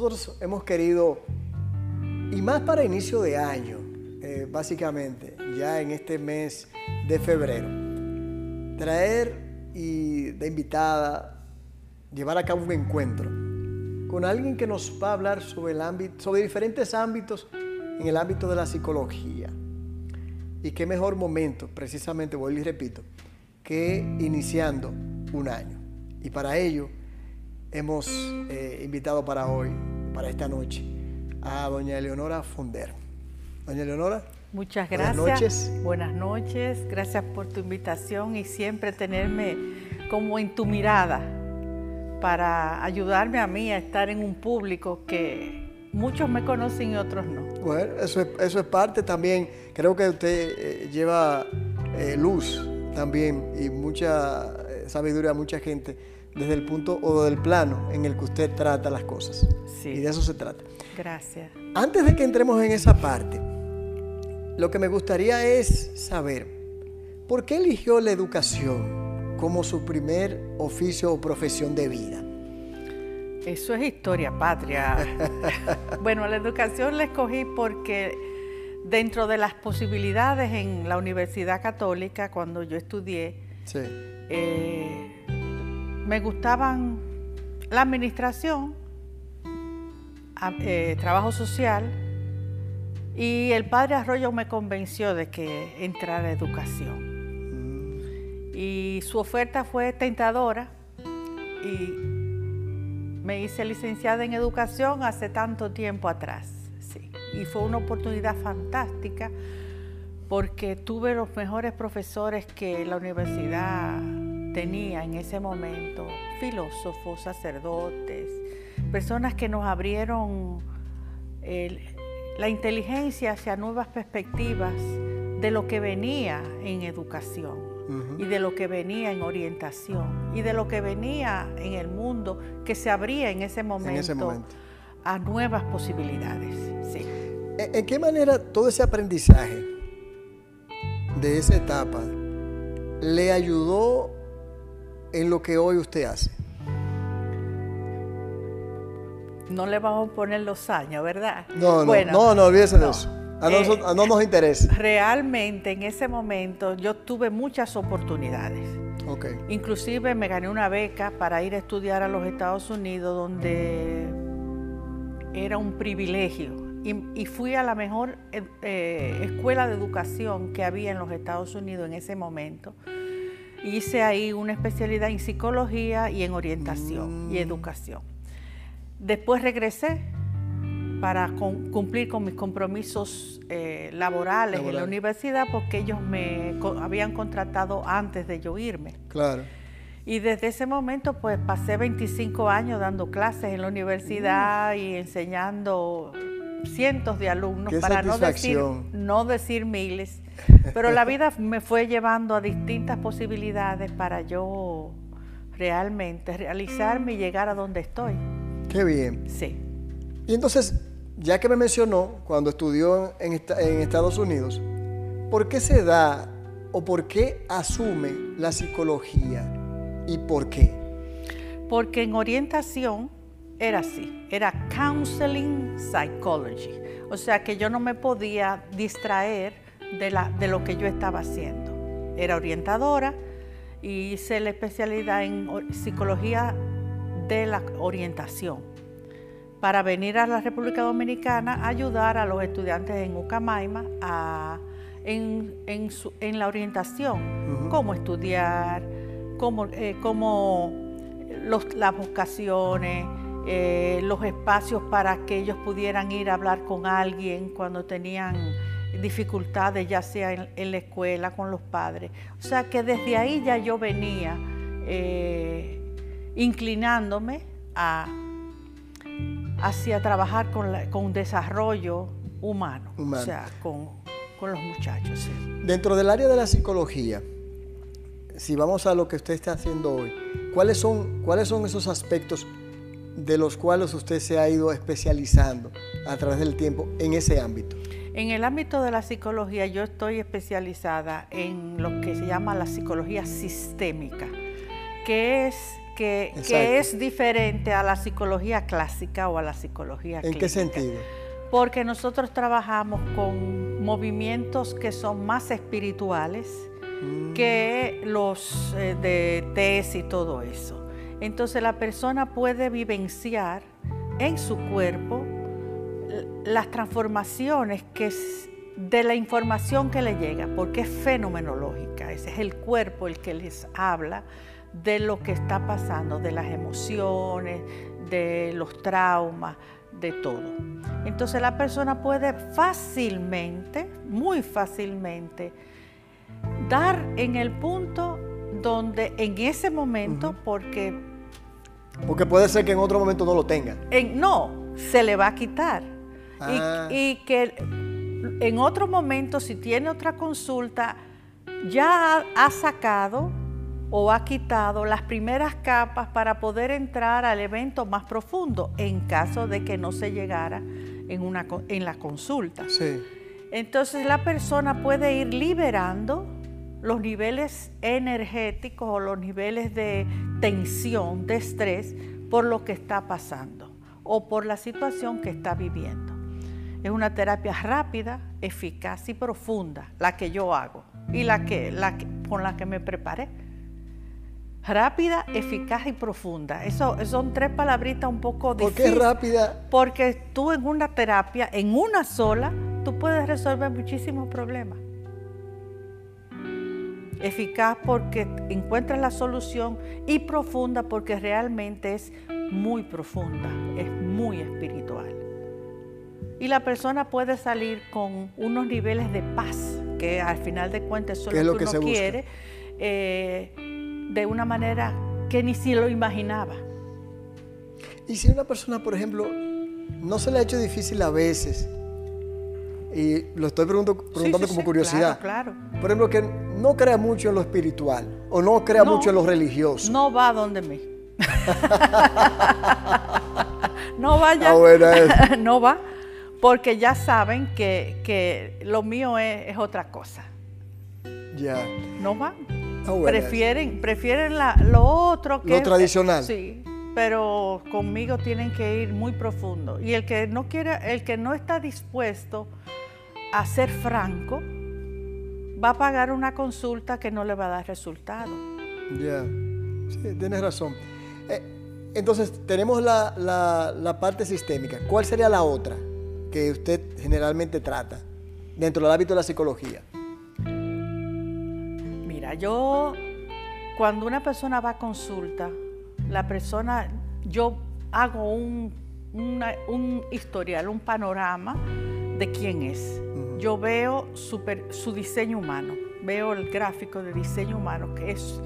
nosotros hemos querido, y más para inicio de año, eh, básicamente, ya en este mes de febrero, traer y de invitada, llevar a cabo un encuentro con alguien que nos va a hablar sobre, el ámbito, sobre diferentes ámbitos en el ámbito de la psicología. Y qué mejor momento, precisamente, voy y repito, que iniciando un año. Y para ello hemos eh, invitado para hoy, para esta noche, a doña Eleonora Fonder. Doña Eleonora. Muchas gracias. Buenas noches. Buenas noches. Gracias por tu invitación y siempre tenerme como en tu mirada para ayudarme a mí a estar en un público que muchos me conocen y otros no. Bueno, eso es, eso es parte también. Creo que usted eh, lleva eh, luz también y mucha sabiduría a mucha gente desde el punto o del plano en el que usted trata las cosas. Sí. Y de eso se trata. Gracias. Antes de que entremos en esa parte, lo que me gustaría es saber, ¿por qué eligió la educación como su primer oficio o profesión de vida? Eso es historia patria. bueno, la educación la escogí porque dentro de las posibilidades en la Universidad Católica, cuando yo estudié, sí. eh, me gustaban la administración, eh, trabajo social, y el padre Arroyo me convenció de que entrara a educación. Y su oferta fue tentadora y me hice licenciada en educación hace tanto tiempo atrás. Sí. Y fue una oportunidad fantástica porque tuve los mejores profesores que la universidad tenía en ese momento filósofos, sacerdotes, personas que nos abrieron la inteligencia hacia nuevas perspectivas de lo que venía en educación y de lo que venía en orientación y de lo que venía en el mundo que se abría en ese momento, a nuevas posibilidades. ¿En qué manera todo ese aprendizaje de esa etapa le ayudó en lo que hoy usted hace? No le vamos a poner los años, ¿verdad? No, no, no, no, olvídese de eso. A, nosotros, no nos interesa. Realmente en ese momento yo tuve muchas oportunidades. Okay. Inclusive me gané una beca para ir a estudiar a los Estados Unidos donde era un privilegio. Y, fui a la mejor eh, eh, escuela de educación que había en los Estados Unidos en ese momento. Hice ahí una especialidad en psicología y en orientación y mm. educación. Después regresé para cumplir con mis compromisos eh, laborales en la universidad porque ellos me habían contratado antes de yo irme. Claro. Y desde ese momento pues pasé 25 años dando clases en la universidad y enseñando cientos de alumnos, para no decir, no decir miles, pero la vida me fue llevando a distintas posibilidades para yo realmente realizarme y llegar a donde estoy. Qué bien. Sí. Y entonces, ya que me mencionó cuando estudió en, en Estados Unidos, ¿por qué se da o por qué asume la psicología y por qué? Porque en orientación era así, era counseling psychology. O sea que yo no me podía distraer de, la, de lo que yo estaba haciendo. Era orientadora y hice la especialidad en psicología de la orientación para venir a la República Dominicana a ayudar a los estudiantes en Ucamaima en, en, la orientación, cómo estudiar, cómo, eh, cómo las vocaciones, eh, los espacios para que ellos pudieran ir a hablar con alguien cuando tenían dificultades, ya sea en, la escuela, con los padres. O sea que desde ahí ya yo venía eh, inclinándome a, hacia trabajar con, un desarrollo humano, o sea, con, los muchachos. Dentro del área de la psicología, si vamos a lo que usted está haciendo hoy, ¿cuáles son, cuáles son esos aspectos de los cuales usted se ha ido especializando a través del tiempo en ese ámbito? En el ámbito de la psicología yo estoy especializada en lo que se llama la psicología sistémica, que es que, que, es diferente a la psicología clásica o a la psicología ¿En qué sentido? Porque nosotros trabajamos con movimientos que son más espirituales mm. que los eh, de test y todo eso. Entonces la persona puede vivenciar en su cuerpo las transformaciones que de la información que le llega, porque es fenomenológica, ese es el cuerpo el que les habla de lo que está pasando, de las emociones, de los traumas, de todo. Entonces la persona puede fácilmente, muy fácilmente, dar en el punto donde en ese momento, porque... Porque puede ser que en otro momento no lo tenga. no, se le va a quitar. Y, ah. y que en otro momento, si tiene otra consulta, ya ha sacado o ha quitado las primeras capas para poder entrar al evento más profundo en caso de que no se llegara en, una, en la consulta. Sí. Entonces la persona puede ir liberando los niveles energéticos o los niveles de tensión, de estrés por lo que está pasando o por la situación que está viviendo. Es una terapia rápida, eficaz y profunda, la que yo hago y la que, la con la que me preparé. Rápida, eficaz y profunda. Eso son tres palabritas un poco difíciles. ¿Por qué rápida? Porque tú en una terapia, en una sola, tú puedes resolver muchísimos problemas. Eficaz porque encuentras la solución y profunda porque realmente es muy profunda, es muy espiritual y la persona puede salir con unos niveles de paz, que al final de cuentas eso es lo que, uno quiere, eh, de una manera que ni si lo imaginaba. Y si una persona, por ejemplo, no se le ha hecho difícil a veces, y lo estoy preguntando como curiosidad, claro, por ejemplo, que no crea mucho en lo espiritual o no crea mucho en lo religioso. No va a donde mí. no vaya. Ah, no va porque ya saben que, lo mío es, otra cosa. Ya. ¿No van? Ah, prefieren, prefieren lo otro que... Lo tradicional. Sí, pero conmigo tienen que ir muy profundo. Y el que no quiere, el que no está dispuesto a ser franco, va a pagar una consulta que no le va a dar resultado. Ya, sí, tienes razón. Eh, entonces, tenemos la, la parte sistémica. ¿Cuál sería la otra? Que usted generalmente trata dentro del hábito de la psicología? Mira, yo cuando una persona va a consulta, la persona, yo hago un, un historial, un panorama de quién es. Yo veo su diseño humano, veo el gráfico de diseño humano, que es,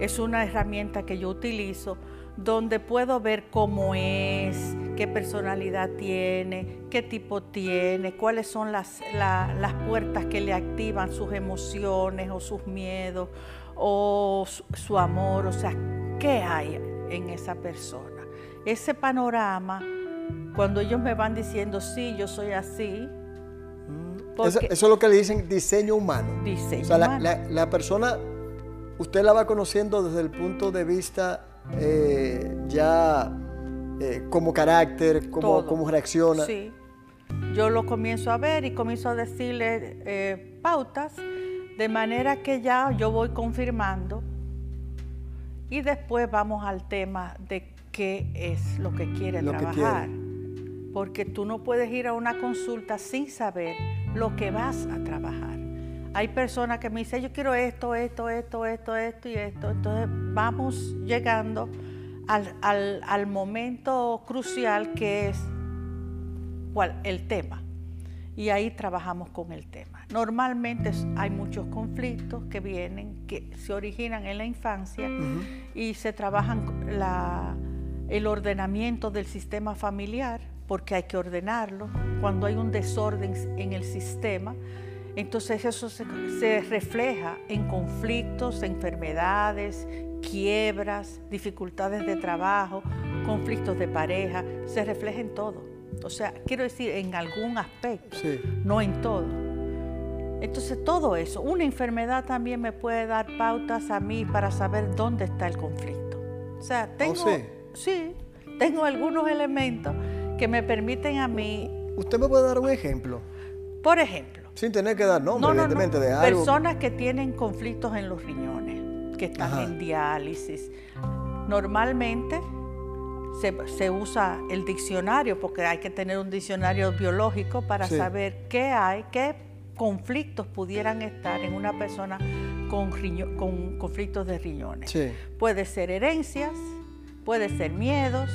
es una herramienta que yo utilizo donde puedo ver cómo es, qué personalidad tiene, qué tipo tiene, cuáles son las, las puertas que le activan sus emociones o sus miedos o su, amor, o sea, qué hay en esa persona. Ese panorama, cuando ellos me van diciendo, sí, yo soy así. Mm, eso, es lo que le dicen diseño humano. Diseño o sea, la persona, usted la va conociendo desde el punto de vista eh, ya eh, como carácter, como, cómo reacciona. Sí. Yo lo comienzo a ver y comienzo a decirle eh, pautas, de manera que ya yo voy confirmando y después vamos al tema de qué es lo que quiere trabajar. Porque tú no puedes ir a una consulta sin saber lo que vas a trabajar. Hay personas que me dicen, yo quiero esto, esto, esto, esto, esto y esto. Entonces vamos llegando al, momento crucial que es el tema. Y ahí trabajamos con el tema. Normalmente hay muchos conflictos que vienen, que se originan en la infancia y se trabajan el ordenamiento del sistema familiar, porque hay que ordenarlo. Cuando hay un desorden en el sistema, entonces eso se, refleja en conflictos, enfermedades, quiebras, dificultades de trabajo, conflictos de pareja, se refleja en todo. O sea, quiero decir, en algún aspecto, no en todo. Entonces todo eso, una enfermedad también me puede dar pautas a mí para saber dónde está el conflicto. O sea, tengo, sí? sí, tengo algunos elementos que me permiten a mí, ¿Usted me puede dar un ejemplo? por ejemplo, Sin tener que dar nombre, no, no, no, evidentemente, de algo. personas que tienen conflictos en los riñones, que están Ajá. en diálisis. Normalmente se, se usa el diccionario, porque hay que tener un diccionario biológico para Sí. saber qué hay, qué conflictos pudieran estar en una persona con, riño- con conflictos de riñones. Sí. Puede ser herencias, puede ser miedos,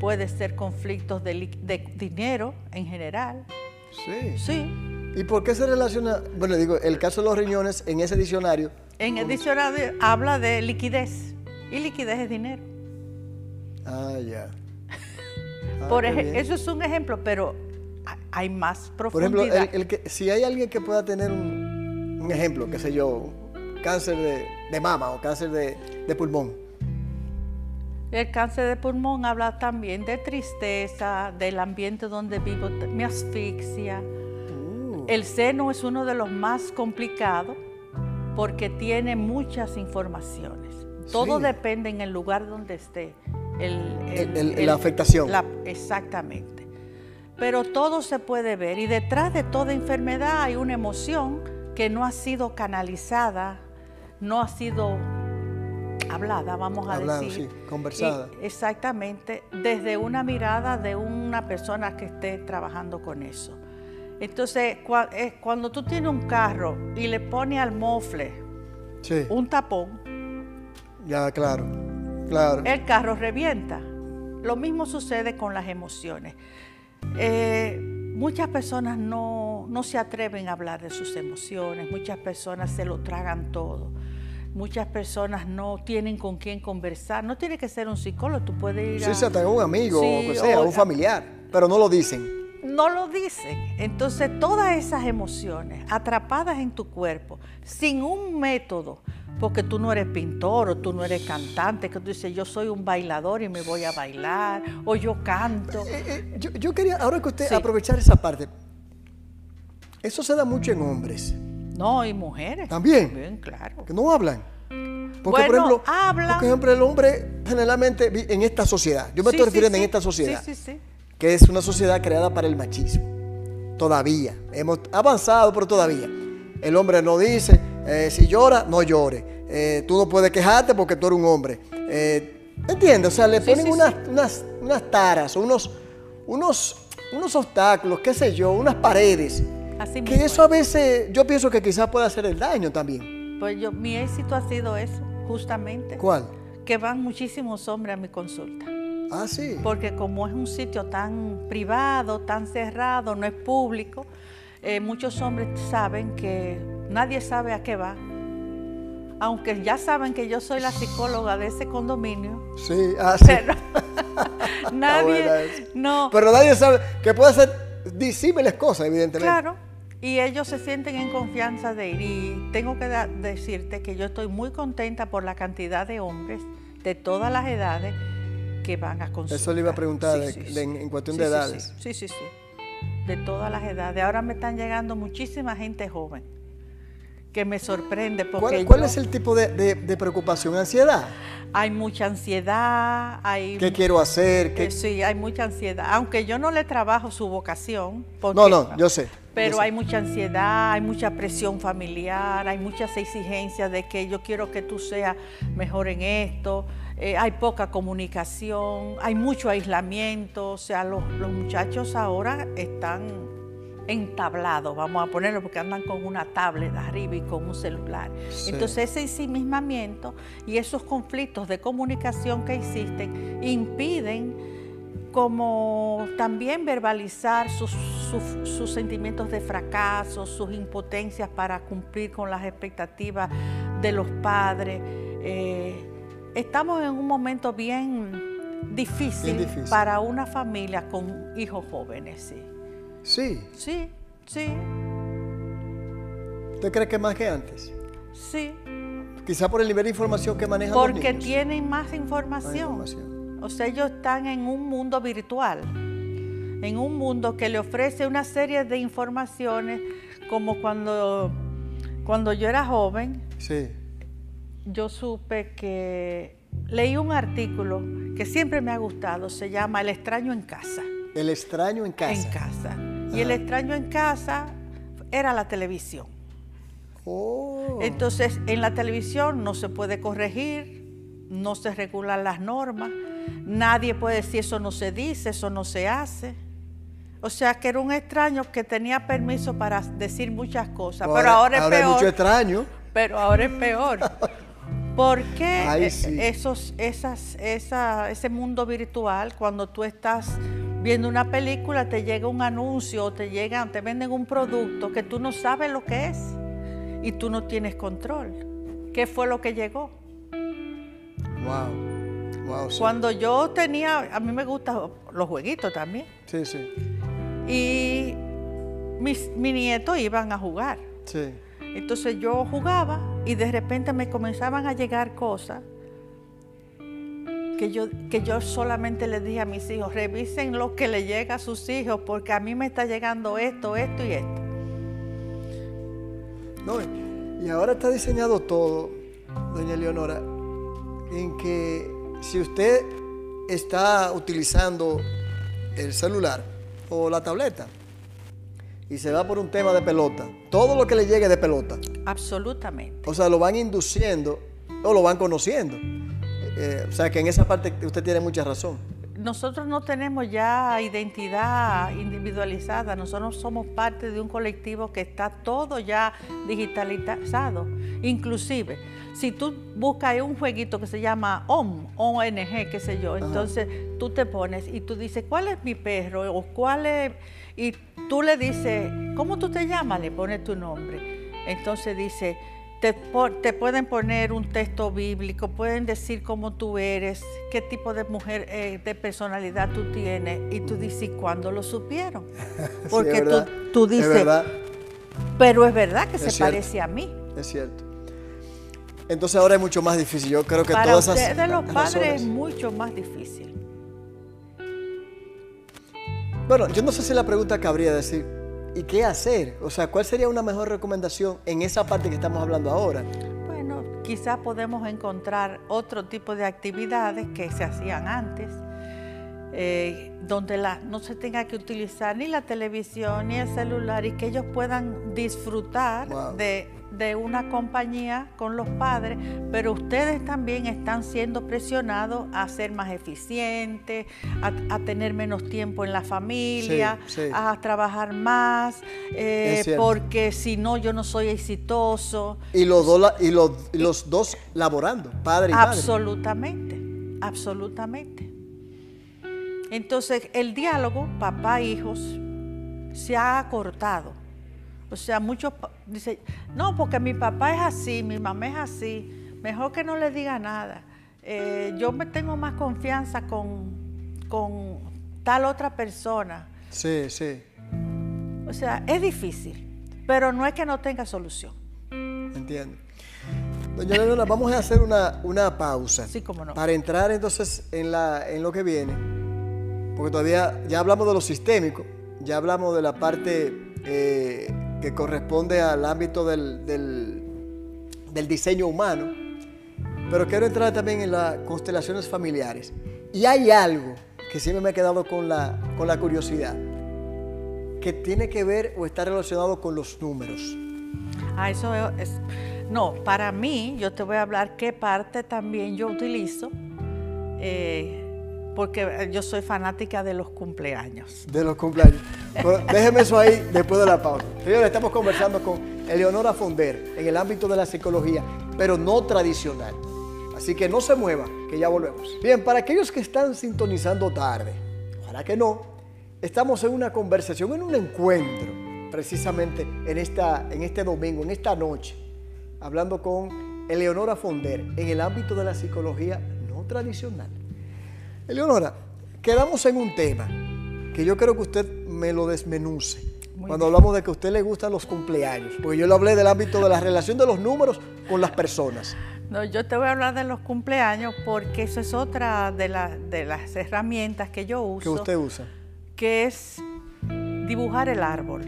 puede ser conflictos de, de dinero en general. Sí. Sí, ¿Y por qué se relaciona, bueno, digo, el caso de los riñones en ese diccionario? En el diccionario habla de liquidez y liquidez es dinero. Ah, ya. Ah, Por eso es un ejemplo, pero ha- hay más Por ejemplo, profundidad. el, el que, si hay alguien que pueda tener un, un ejemplo, qué sé yo, cáncer de, de mama o cáncer de, de pulmón. El cáncer de pulmón habla también de tristeza, del ambiente donde vivo, me asfixia. El seno es uno de los más complicados porque tiene muchas informaciones. Todo Sí. depende en el lugar donde esté. El, El- el- la afectación. la- exactamente. Pero todo se puede ver y detrás de toda enfermedad hay una emoción que no ha sido canalizada, no ha sido hablada, vamos a Hablada, decir. sí, conversada. Y- exactamente, desde una mirada de una persona que esté trabajando con eso. Entonces, eh, cuando tú tienes un carro y le pones al mofle sí, un tapón, ya, claro, claro. el carro revienta. Lo mismo sucede con las emociones. Eh, muchas personas no, no se atreven a hablar de sus emociones, muchas personas se lo tragan todo, muchas personas no tienen con quién conversar, no tiene que ser un psicólogo, tú puedes ir Sí, a... sí, un amigo o Sí, que sea, o- un familiar, pero no lo dicen. No lo dicen. Entonces, todas esas emociones atrapadas en tu cuerpo, sin un método, porque tú no eres pintor o tú no eres cantante, que tú dices, yo soy un bailador y me voy a bailar, o yo canto. Eh, eh, yo, yo quería, ahora que usted, Sí. aprovechar esa parte. Eso se da mucho en hombres, No, y mujeres. También. Bien, claro. que no hablan. Porque, por Bueno, ejemplo, hablan. porque, por ejemplo, el hombre generalmente en esta sociedad, yo me Sí, estoy sí, refiriendo en sí. esta sociedad, Sí, sí, sí. Que es una sociedad creada para el machismo. Todavía. Hemos avanzado, pero todavía. El hombre no dice, eh, si llora, no llore. Eh, tú no puedes quejarte porque tú eres un hombre. Eh, ¿Entiendes? O sea, le Sí, ponen sí, unas, sí. Unas, unas taras, unos, unos, unos obstáculos, qué sé yo, unas paredes. Así Que eso a veces yo pienso que quizás pueda hacer el daño también. Pues yo, mi éxito ha sido eso, justamente. ¿Cuál? Que van muchísimos hombres a mi consulta. Ah, sí. Porque como es un sitio tan privado, tan cerrado, no es público, eh, muchos hombres saben que nadie sabe a qué va. Aunque ya saben que yo soy la psicóloga de ese condominio, Sí, ah, sí. pero nadie, no, Pero nadie sabe que puede hacer disímiles cosas, evidentemente. claro, y ellos se sienten en confianza de ir. Y tengo que decirte que yo estoy muy contenta por la cantidad de hombres de todas las edades que van a consultar. Eso le iba a preguntar de- de- en- en cuestión de edades. Sí, sí, sí. De todas las edades. Ahora me están llegando muchísima gente joven que me sorprende porque ¿Cuál, cuál yo- es el tipo de, de- de preocupación? ¿Ansiedad? hay mucha ansiedad, hay ¿Qué quiero hacer? ¿Qué- eh, sí, hay mucha ansiedad. Aunque yo no le trabajo su vocación. porque- No, no, yo sé. Pero yo sé. hay mucha ansiedad, hay mucha presión familiar, hay muchas exigencias de que yo quiero que tú seas mejor en esto, eh, hay poca comunicación, hay mucho aislamiento, o sea, los, los muchachos ahora están entablados, vamos a ponerlo, porque andan con una tablet arriba y con un celular. Sí. Entonces ese ensimismamiento y esos conflictos de comunicación que existen impiden como también verbalizar sus, sus- sus sentimientos de fracaso, sus impotencias para cumplir con las expectativas de los padres. Eh, estamos en un momento bien difícil, Bien difícil. para una familia con hijos jóvenes, sí. Sí. Sí, sí, ¿Usted cree que más que antes? sí. Quizá por el nivel de información que manejan los Porque niños. tienen más Más información. información. O sea, ellos están en un mundo virtual, en un mundo que le ofrece una serie de informaciones, como cuando, cuando yo era joven, Sí. Yo supe que leí un artículo que siempre me ha gustado, se llama El extraño en casa. El extraño en casa. En casa. Y el extraño en casa era la televisión. Oh. Entonces, en la televisión no se puede corregir, no se regulan las normas, nadie puede decir eso no se dice, eso no se hace. O sea, que era un extraño que tenía permiso para decir muchas cosas, pero ahora es ahora peor. Es mucho extraño. Pero ahora es peor. Porque Ay, eh, sí. esos, esas, esa, ese mundo virtual, cuando tú estás viendo una película, te llega un anuncio, o te llegan, te venden un producto que tú no sabes lo que es y tú no tienes control. ¿Qué fue lo que llegó? Wow. Wow, sí. Cuando yo tenía, a mí me gustan los jueguitos también, Sí, sí. y mis, mi nieto iban a jugar. Sí. Entonces yo jugaba y de repente me comenzaban a llegar cosas que yo, que yo solamente les dije a mis hijos, revisen lo que le llega a sus hijos porque a mí me está llegando esto, esto y esto. No, y ahora está diseñado todo, doña Leonora, en que si usted está utilizando el celular o la tableta y se va por un tema de pelota, todo lo que le llegue de pelota, Absolutamente. o sea, lo van induciendo o lo van conociendo. Eh, o sea, que en esa parte usted tiene mucha razón. Nosotros no tenemos ya identidad individualizada, nosotros somos parte de un colectivo que está todo ya digitalizado. Inclusive, si tú buscas un jueguito que se llama OM, ONG, qué sé yo, entonces tú te pones y tú dices, ¿cuál es mi perro? O cuál es... Y tú le dices, ¿cómo tú te llamas? Le pones tu nombre. Entonces dice, te, pueden poner un texto bíblico, pueden decir cómo tú eres, qué tipo de mujer, eh, de personalidad tú tienes. Y tú dices, ¿y cuándo lo supieron? Porque es tú, tú es dices, verdad, pero es verdad que Es se cierto. parece a mí. es cierto. Entonces ahora es mucho más difícil. Yo creo que Para todas esas ustedes los padres es mucho más difícil. Bueno, yo no sé si la pregunta cabría decir, ¿y qué hacer? O sea, ¿cuál sería una mejor recomendación en esa parte que estamos hablando ahora? Bueno, quizás podemos encontrar otro tipo de actividades que se hacían antes, eh, donde la- no se tenga que utilizar ni la televisión ni el celular y que ellos puedan disfrutar Wow. de, de una compañía con los padres, pero ustedes también están siendo presionados a ser más eficientes, a, a tener menos tiempo en la familia, sí. a trabajar más, eh, porque si no yo no soy exitoso. Y los, dos la- y los, y los dos laborando, padre y madre. Absolutamente, absolutamente. Entonces, el diálogo papá-hijos se ha acortado. O sea, muchos dicen, no, porque mi papá es así, mi mamá es así, mejor que no le diga nada. Eh, yo me tengo más confianza con, con tal otra persona. Sí, sí, O sea, es difícil, pero no es que no tenga solución. entiendo. Doña Leonora, vamos a hacer una, una pausa. Sí, cómo no. Para entrar entonces en, la, en lo que viene, porque todavía ya hablamos de lo sistémico, ya hablamos de la parte eh, que corresponde al ámbito del, del- diseño humano, pero quiero entrar también en las constelaciones familiares. Y hay algo que siempre me ha quedado con la, con la curiosidad, que tiene que ver o está relacionado con los números. Ah, eso es, es- No, para mí, yo te voy a hablar qué parte también yo utilizo, eh, porque yo soy fanática de los cumpleaños. De los cumpleaños. Déjeme eso ahí después de la pausa. Señores, estamos conversando con Eleonora Fonder en el ámbito de la psicología, pero no tradicional. Así que no se mueva, que ya volvemos. Bien, para aquellos que están sintonizando tarde, ojalá que no, estamos en una conversación, en un encuentro, precisamente en, esta, en este domingo, en esta noche, hablando con Eleonora Fonder en el ámbito de la psicología no tradicional. Eleonora, quedamos en un tema que yo creo que usted me lo desmenuce. Muy cuando hablamos de que a usted le gustan los cumpleaños, porque yo le hablé del ámbito de la relación de los números con las personas. No, yo te voy a hablar de los cumpleaños porque eso es otra de, la- de las herramientas que yo uso, que usted usa. que es dibujar el árbol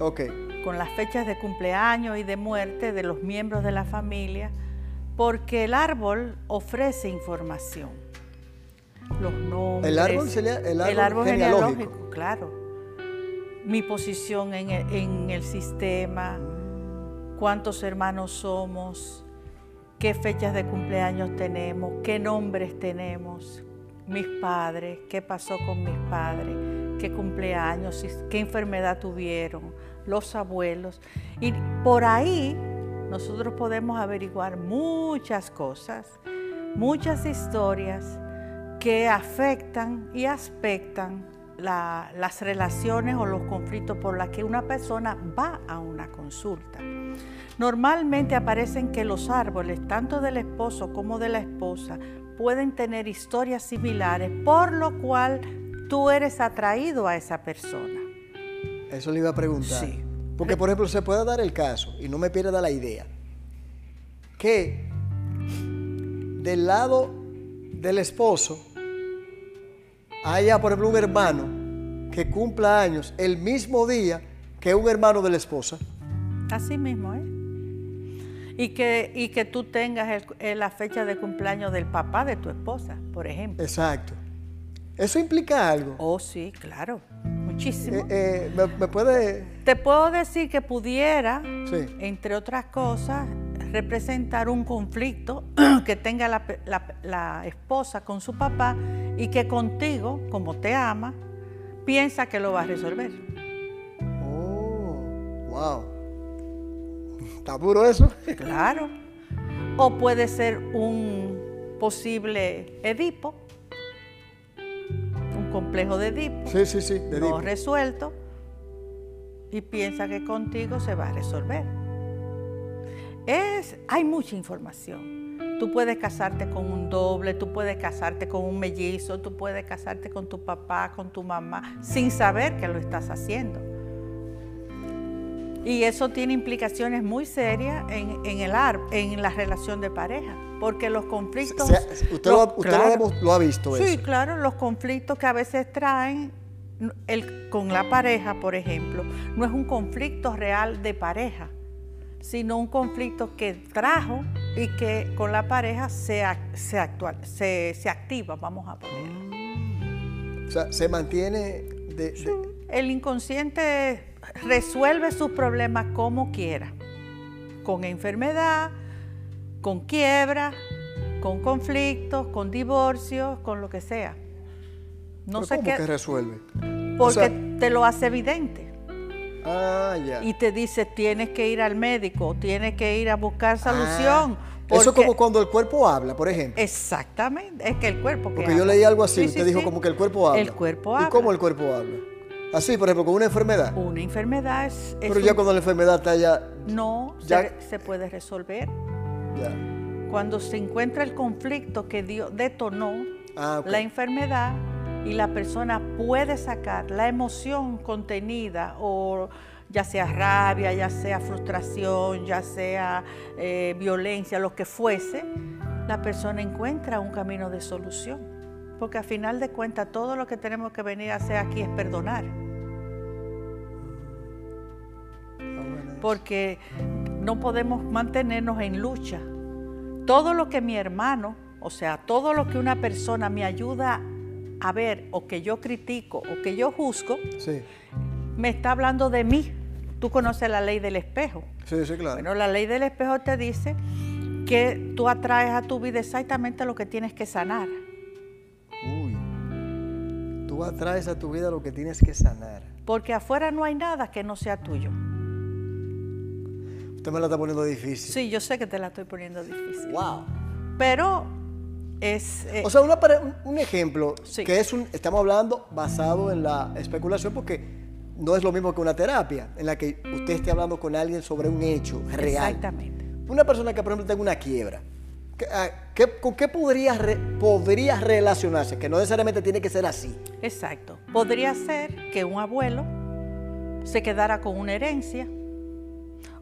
Ok, con las fechas de cumpleaños y de muerte de los miembros de la familia Porque el árbol ofrece información. Los nombres. El árbol sería el árbol, el árbol genealógico. genealógico, claro. Mi posición en el, en el sistema, cuántos hermanos somos, qué fechas de cumpleaños tenemos, qué nombres tenemos, mis padres, qué pasó con mis padres, qué cumpleaños, qué enfermedad tuvieron, los abuelos. Y por ahí nosotros podemos averiguar muchas cosas, muchas historias que afectan y aspectan la- las relaciones o los conflictos por los que una persona va a una consulta. Normalmente aparecen que los árboles, tanto del esposo como de la esposa, pueden tener historias similares, por lo cual tú eres atraído a esa persona. Eso le iba a preguntar. Sí. Porque, por ejemplo, se puede dar el caso, y no me pierda la idea, que del lado del esposo haya, por ejemplo, un hermano que cumpla años el mismo día que un hermano de la esposa. Así mismo, ¿eh? Y que, y que tú tengas el- la fecha de cumpleaños del papá de tu esposa, por ejemplo. Exacto. Eso implica algo. Oh, sí, claro, muchísimo. Eh, eh, ¿me, me puede...? Te puedo decir que pudiera, Sí. entre otras cosas, representar un conflicto que tenga la- la esposa con su papá y que contigo, como te ama, piensa que lo va a resolver. Oh, wow. ¿Está puro eso? Claro. O puede ser un posible Edipo, un complejo de Edipo, Sí, sí, sí. de no Edipo. resuelto, y piensa que contigo se va a resolver. Es, hay mucha información. Tú puedes casarte con un doble, tú puedes casarte con un mellizo, tú puedes casarte con tu papá, con tu mamá, sin saber que lo estás haciendo. Y eso tiene implicaciones muy serias en, en el ar- en la relación de pareja, porque los conflictos... Se- usted lo, los- ha- usted claro. lo ha- lo ha visto Sí, eso. claro, los conflictos que a veces traen el- con la pareja, por ejemplo, no es un conflicto real de pareja, sino un conflicto que trajo y que con la pareja se, se, actual, se, se activa, vamos a poner. O sea, se mantiene de, de- El inconsciente resuelve sus problemas como quiera, con enfermedad, con quiebra, con conflictos, con divorcios, con lo que sea. No ¿Pero sé ¿Cómo qué, que resuelve? porque sea- te lo hace evidente Ah, ya. y te dice tienes que ir al médico, tienes que ir a buscar solución. Ah, eso es porque- como cuando el cuerpo habla, por ejemplo. Exactamente, es que el cuerpo que Porque yo leí algo así, Sí, usted sí, dijo sí. como que el cuerpo habla. El cuerpo ¿Y habla. cómo el cuerpo habla? Así, por ejemplo, con una enfermedad. Una enfermedad es, es Pero ya un- cuando la enfermedad está ya... no ya- se, se puede resolver. ya. Cuando se encuentra el conflicto que dio, detonó Ah, la enfermedad y la persona puede sacar la emoción contenida o ya sea rabia, ya sea frustración, ya sea eh, violencia, lo que fuese, la persona encuentra un camino de solución. Porque a final de cuentas todo lo que tenemos que venir a hacer aquí es perdonar. Porque no podemos mantenernos en lucha. Todo lo que mi hermano, o sea, todo lo que una persona me ayuda a ver o que yo critico o que yo juzgo, Sí, me está hablando de mí. Tú conoces la ley del espejo. sí, sí, claro. Bueno, la ley del espejo te dice que tú atraes a tu vida exactamente lo que tienes que sanar. Uy. Tú atraes a tu vida lo que tienes que sanar. Porque afuera no hay nada que no sea tuyo. Usted me la está poniendo difícil. Sí, yo sé que te la estoy poniendo difícil. Wow. Pero es... eh, O sea, una un, ejemplo Sí. que es un, estamos hablando basado en la especulación porque no es lo mismo que una terapia en la que usted esté hablando con alguien sobre un hecho real. Exactamente. Una persona que, por ejemplo, tenga una quiebra, ¿qué- ah, ¿con qué podría, re- podría relacionarse? Que no necesariamente tiene que ser así. Exacto. Podría ser que un abuelo se quedara con una herencia,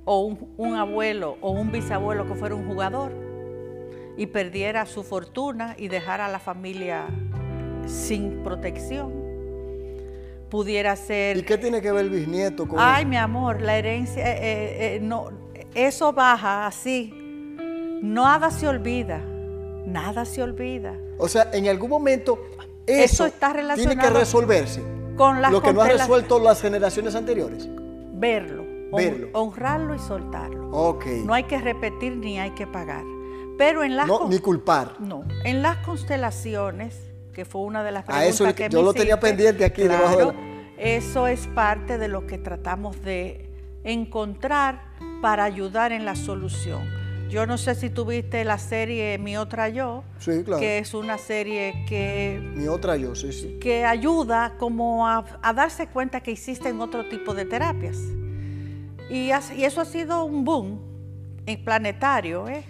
o un, un abuelo o un bisabuelo que fuera un jugador y perdiera su fortuna y dejara a la familia sin protección. Pudiera ser... ¿Y qué tiene que ver el bisnieto con Ay, mi amor, la herencia, eh, eh, eh, no, eso baja así. Nada se olvida, nada se olvida. O sea, en algún momento Eso eso, está tiene que relacionado resolverse. Con las Lo que no ha resuelto las generaciones anteriores. Verlo, Verlo. honrarlo y soltarlo. Ok. No hay que repetir ni hay que pagar. Pero en las No, ni culpar. no, en las constelaciones, que fue una de las A preguntas eso es que que me yo lo tenía pendiente aquí debajo de claro, Eso es parte de lo que tratamos de encontrar para ayudar en la solución. Yo no sé si tuviste la serie Mi otra yo, Sí, claro. que es una serie que Mi otra yo, sí, sí. que ayuda como a, a darse cuenta que existen otro tipo de terapias. Y, y eso ha sido un boom en planetario. ¿eh?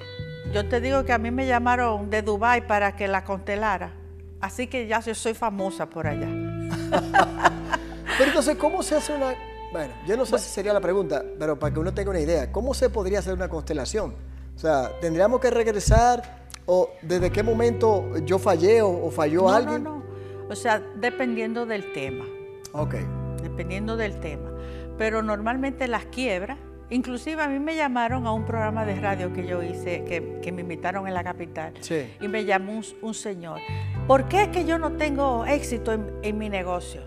Yo te digo que a mí me llamaron de Dubai para que la constelara. Así que ya yo soy famosa por allá. Pero entonces, ¿cómo se hace una... Bueno, yo no sé si sería la pregunta, pero para que uno tenga una idea, ¿cómo se podría hacer una constelación? O sea, ¿tendríamos que regresar o desde qué momento yo fallé o, o falló No, no, alguien? no. O sea, dependiendo del tema. Ok. dependiendo del tema. Pero normalmente las quiebras, inclusive a mí me llamaron a un programa de radio que yo hice, que, que me invitaron en la capital, Sí. y me llamó un, un señor, ¿por qué es que yo no tengo éxito en, en mi negocio?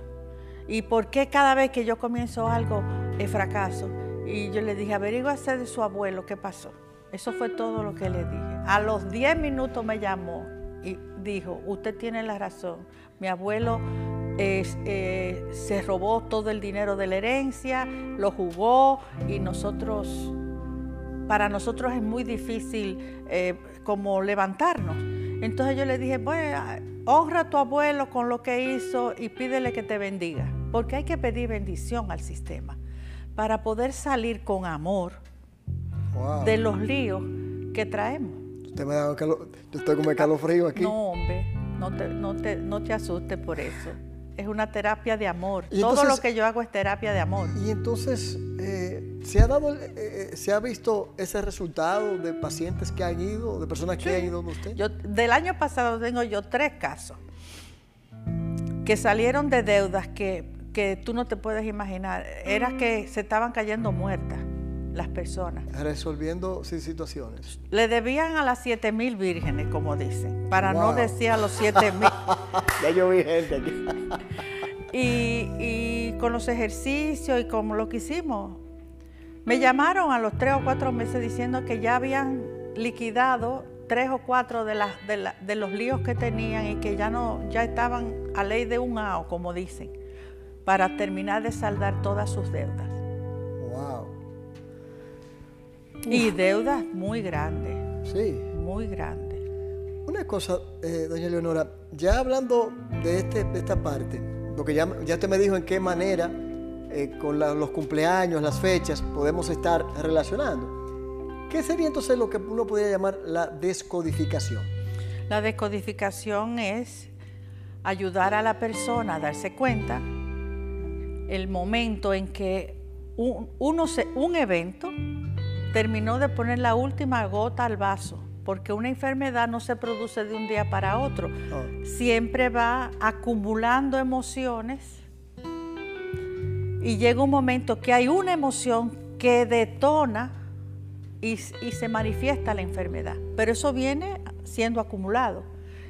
¿Y por qué cada vez que yo comienzo algo es fracaso? Y yo le dije, averíguase de su abuelo, ¿qué pasó? Eso fue todo lo que le dije. A los 10 minutos me llamó y dijo, usted tiene la razón, mi abuelo eh, se robó todo el dinero de la herencia, lo jugó y nosotros, para nosotros es muy difícil eh, como levantarnos. Entonces yo le dije, bueno, honra a tu abuelo con lo que hizo y pídele que te bendiga, porque hay que pedir bendición al sistema para poder salir con amor Wow. de los líos que traemos. Usted me da calo- Yo estoy como escalofrío aquí. No, hombre, no te, no te, no te asustes por eso. Es una terapia de amor. Y Todo entonces- lo que yo hago es terapia de amor. Y entonces, eh, ¿se ha dado, eh, eh, se ha visto ese resultado de pacientes que han ido, de personas que han ido donde usted? Yo, del año pasado tengo yo tres casos que salieron de deudas que, que tú no te puedes imaginar. Era que se estaban cayendo muertas las personas. Resolviendo sí, situaciones. Le debían a las siete mil vírgenes, como dicen, para no decir a los siete mil. ya yo vi gente aquí. Y, y con los ejercicios y como lo que hicimos, me llamaron a los tres o cuatro meses diciendo que ya habían liquidado tres o cuatro de, las, de, la- de los líos que tenían y que ya no ya estaban a ley de un AO, como dicen, para terminar de saldar todas sus deudas. Wow. Y deudas muy grandes, Sí. muy grandes. Una cosa, eh, doña Leonora, ya hablando de, este, de esta parte, lo que ya, ya usted me dijo en qué manera eh, con los cumpleaños, las fechas, podemos estar relacionando. ¿Qué sería entonces lo que uno podría llamar la descodificación? La descodificación es ayudar a la persona a darse cuenta el momento en que un, un evento terminó de poner la última gota al vaso, porque una enfermedad no se produce de un día para otro, Oh, siempre va acumulando emociones y llega un momento que hay una emoción que detona y, y se manifiesta la enfermedad, pero eso viene siendo acumulado.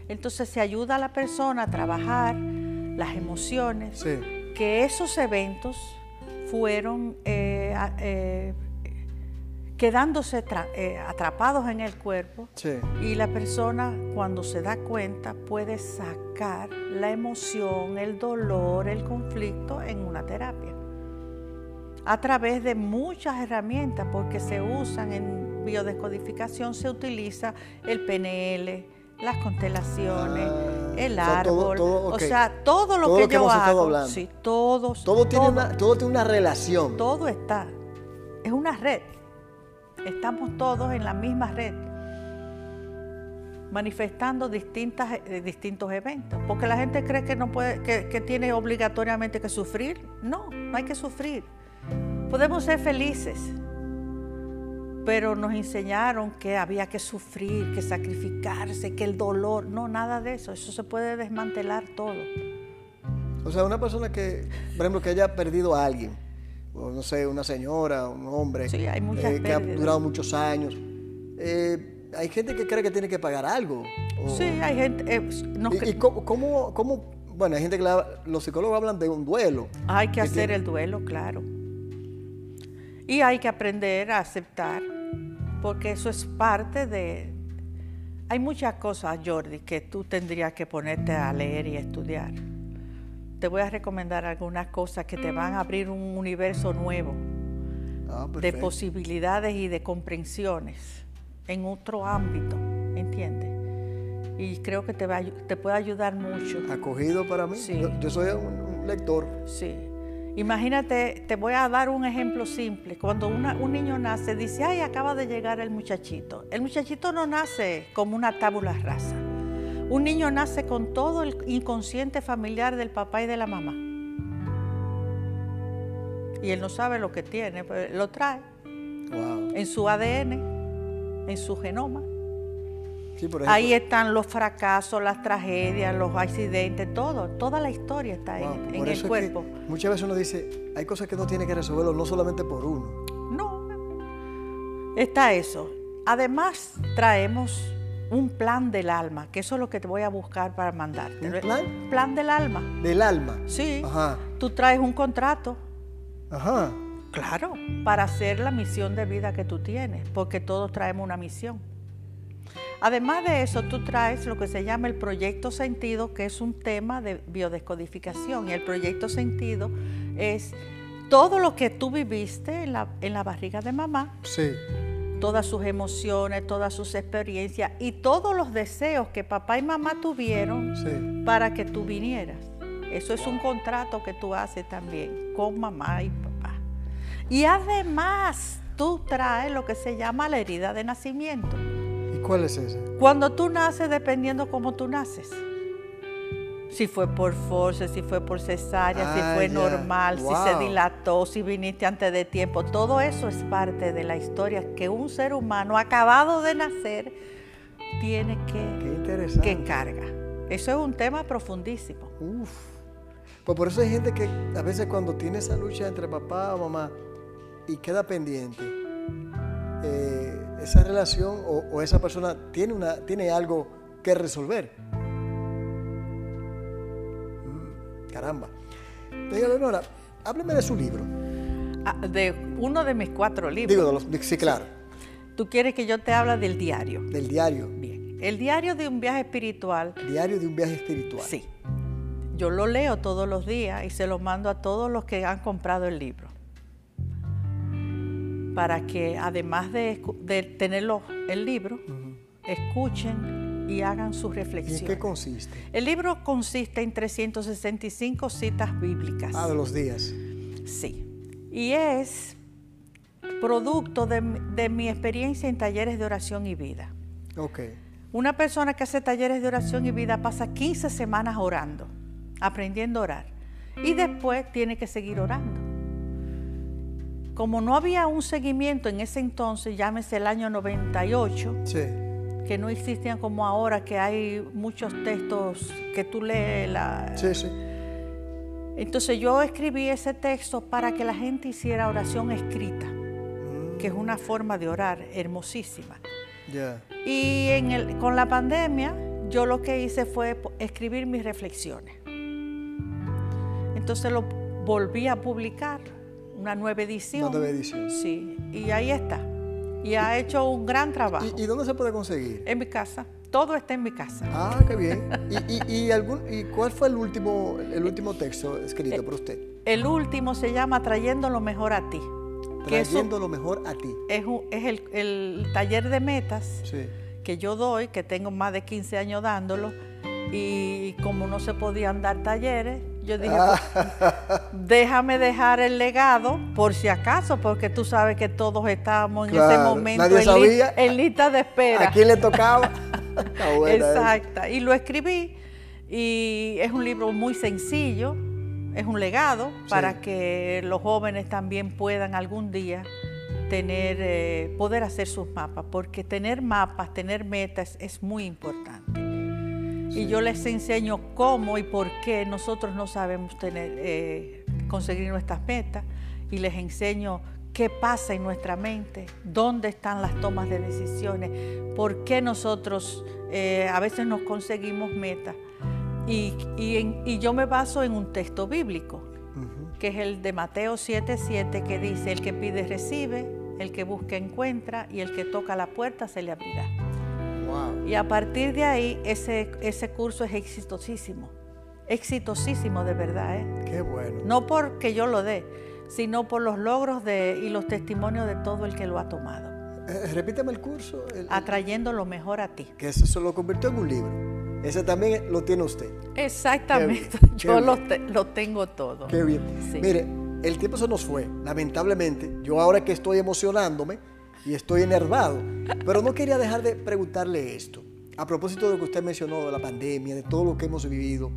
Entonces se ayuda a la persona a trabajar las emociones, sí. que esos eventos fueron eh, eh, quedándose eh, atrapados en el cuerpo Sí. y la persona cuando se da cuenta puede sacar la emoción, el dolor, el conflicto en una terapia. A través de muchas herramientas, porque se usan en biodescodificación, se utiliza el PNL, las constelaciones, Ah, el o sea, todo- árbol, o sea, todo lo Todo que lo que yo hemos hago, hablando. sí, todos, Todo tiene, todo, una, todo tiene una relación. todo está, es una red. Estamos todos en la misma red, manifestando distintas, eh, distintos eventos. Porque la gente cree que no puede, que, que tiene obligatoriamente que sufrir. No, no hay que sufrir. Podemos ser felices, pero nos enseñaron que había que sufrir, que sacrificarse, que el dolor, no, nada de eso. Eso se puede desmantelar todo. O sea, una persona que, por ejemplo, que haya perdido a alguien, o no sé, una señora, un hombre, Sí, hay eh, que ha durado muchos años, eh, hay gente que cree que tiene que pagar algo. o- Sí, hay gente... eh, no ¿Y, cómo, cómo- cómo- bueno, hay gente que la- los psicólogos hablan de un duelo. Hay que que hacer tiene- el duelo, claro. Y hay que aprender a aceptar, porque eso es parte de... Hay muchas cosas, Jordi, que tú tendrías que ponerte a leer y estudiar. Te voy a recomendar algunas cosas que te van a abrir un universo nuevo Ah, de posibilidades y de comprensiones en otro ámbito, ¿entiendes? Y creo que te, va, te puede ayudar mucho. Acogido para mí. Sí. Yo, yo soy un, un lector. Sí. Imagínate, te voy a dar un ejemplo simple. Cuando una- un niño nace, dice, ay, acaba de llegar el muchachito. El muchachito no nace como una tábula rasa. Un niño nace con todo el inconsciente familiar del papá y de la mamá. Y él no sabe lo que tiene, pero lo trae Wow. en su ADN, en su genoma. Sí, por ejemplo, Ahí están los fracasos, las tragedias, los accidentes, todo. Toda la historia está ahí, en el cuerpo. muchas veces uno dice, hay cosas que no tiene que resolverlo no solamente por uno. No, está eso. Además, traemos un plan del alma, que eso es lo que te voy a buscar para mandarte. ¿Un plan? Plan del alma. Del alma. Sí. Ajá. Tú traes un contrato, Ajá. claro, para hacer la misión de vida que tú tienes, porque todos traemos una misión. Además de eso, tú traes lo que se llama el proyecto sentido, que es un tema de biodescodificación. Y el proyecto sentido es todo lo que tú viviste en la, en la barriga de mamá, Sí. Todas sus emociones, todas sus experiencias y todos los deseos que papá y mamá tuvieron Sí. para que tú vinieras. Eso es un contrato que tú haces también con mamá y papá. Y además tú traes lo que se llama la herida de nacimiento. ¿Y cuál es esa? Cuando tú naces, dependiendo cómo tú naces. Si fue por force, si fue por cesárea, Ah, si fue ya. normal, si se dilató, si viniste antes de tiempo. Todo eso es parte de la historia que un ser humano acabado de nacer tiene que, que carga. Eso es un tema profundísimo. Uf. Pues por eso hay gente que a veces cuando tiene esa lucha entre papá o mamá y queda pendiente, eh, esa relación o, o esa persona tiene, una, tiene algo que resolver. Caramba. Diga, Leonora, hábleme de su libro. Ah, De uno de mis cuatro libros. Digo, de los, sí, claro, Tú quieres que yo te hable del diario. del diario. Bien. El diario de un viaje espiritual Diario de un viaje espiritual. Sí. Yo lo leo todos los días y se lo mando a todos los que han comprado el libro. Para que además de, de tenerlo el libro, escuchen y hagan sus ¿Y en qué consiste? El libro consiste en 365 citas bíblicas. Ah, de los días. Sí. Y es producto de, mi- de mi experiencia en talleres de oración y vida. Ok. Una persona que hace talleres de oración y vida pasa 15 semanas orando, aprendiendo a orar. Y después tiene que seguir orando. Como no había un seguimiento en ese entonces, llámese el año 98, Sí. Que no existían como ahora, que hay muchos textos que tú lees. la- Sí, sí. Entonces yo escribí ese texto para que la gente hiciera oración escrita, Mm, que es una forma de orar hermosísima. Y en el- con la pandemia, yo lo que hice fue escribir mis reflexiones. Entonces lo volví a publicar, una nueva edición. Una nueva edición. Sí, y ahí está. Y ha hecho un gran trabajo. ¿Y, y dónde se puede conseguir? En mi casa, todo está en mi casa. Ah, qué bien. ¿Y, y, y algún, ¿Y cuál fue el último, el último texto escrito por usted? El último se llama Trayendo lo mejor a ti. Trayendo lo mejor a ti. es, un- es el, el taller de metas Sí. que yo doy, que tengo más de 15 años dándolo, y como no se podían dar talleres, yo dije, pues, déjame dejar el legado por si acaso, porque tú sabes que todos estábamos en ese momento en, li- en lista de espera. ¿A quién le tocaba? Exacto. Y lo escribí y es un libro muy sencillo, es un legado para que los jóvenes también puedan algún día tener, eh, poder hacer sus mapas, porque tener mapas, tener metas es muy importante. Y yo les enseño cómo y por qué nosotros no sabemos tener, eh, conseguir nuestras metas y les enseño qué pasa en nuestra mente, dónde están las tomas de decisiones, por qué nosotros eh, a veces nos conseguimos metas. Y, y, yo me baso en un texto bíblico, que es el de Mateo 7:7, que dice, el que pide recibe, el que busca encuentra y el que toca la puerta se le abrirá. Y a partir de ahí, ese, ese curso es exitosísimo, exitosísimo de verdad. ¿eh? Qué bueno. No porque yo lo dé, sino por los logros de, y los testimonios de todo el que lo ha tomado. Eh, repítame el curso. Atrayendo lo mejor a ti. Que eso se lo convirtió en un libro. Ese también lo tiene usted. Exactamente. Yo lo, lo, tengo todo. Qué bien. Mire, el tiempo se nos fue, lamentablemente. Yo ahora que estoy emocionándome y estoy enervado, pero no quería dejar de preguntarle esto. A propósito de lo que usted mencionó, de la pandemia, de todo lo que hemos vivido,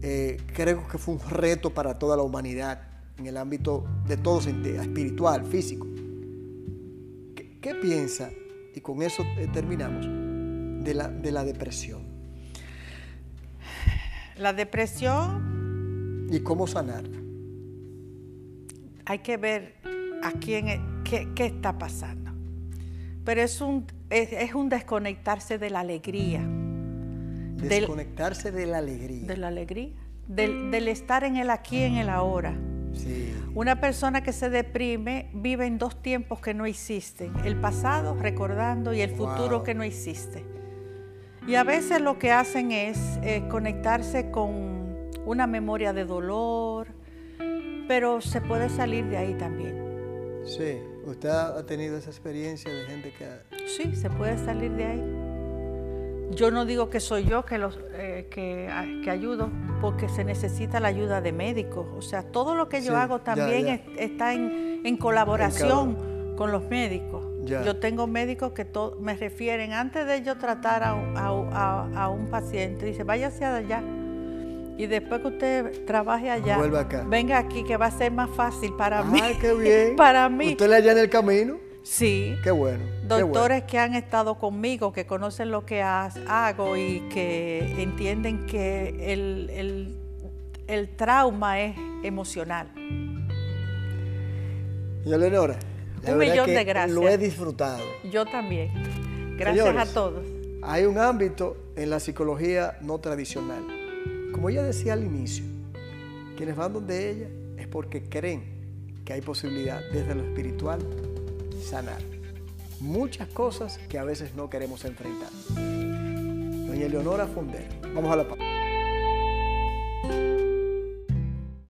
eh, creo que fue un reto para toda la humanidad en el ámbito de todo sentido, espiritual, físico. ¿Qué, piensa, y con eso eh, terminamos, de la, de la depresión? La depresión... ¿Y cómo sanarla? Hay que ver a quién, qué, qué está pasando. Pero es un, es, un desconectarse de la alegría. Desconectarse de la alegría. De la alegría. Del, del, estar en el aquí, en el ahora. Una persona que se deprime vive en dos tiempos que no existen, el pasado recordando y el futuro que no existe. Y a veces lo que hacen es eh, conectarse con una memoria de dolor, pero se puede salir de ahí también. Sí, ¿usted ha tenido esa experiencia de gente que... Sí, se puede salir de ahí. Yo no digo que soy yo que, los, eh, que, ayudo, porque se necesita la ayuda de médicos. O sea, todo lo que yo hago también está en, colaboración con los médicos. Yo tengo médicos que me refieren, antes de yo tratar a, un paciente, dice, váyase allá. Y después que usted trabaje allá, venga aquí, que va a ser más fácil para mí. qué bien. para mí. ¿Usted le allá en el camino? Sí. Qué bueno. Doctores que han estado conmigo, que conocen lo que hago y que entienden que el, trauma es emocional. Señora Leonora, un millón de gracias. Lo he disfrutado. Yo también. Gracias a todos. Hay un ámbito en la psicología no tradicional. Como ella decía al inicio, quienes van donde ella es porque creen que hay posibilidad desde lo espiritual sanar. Muchas cosas que a veces no queremos enfrentar. Doña Leonora Fonder, vamos a la pausa.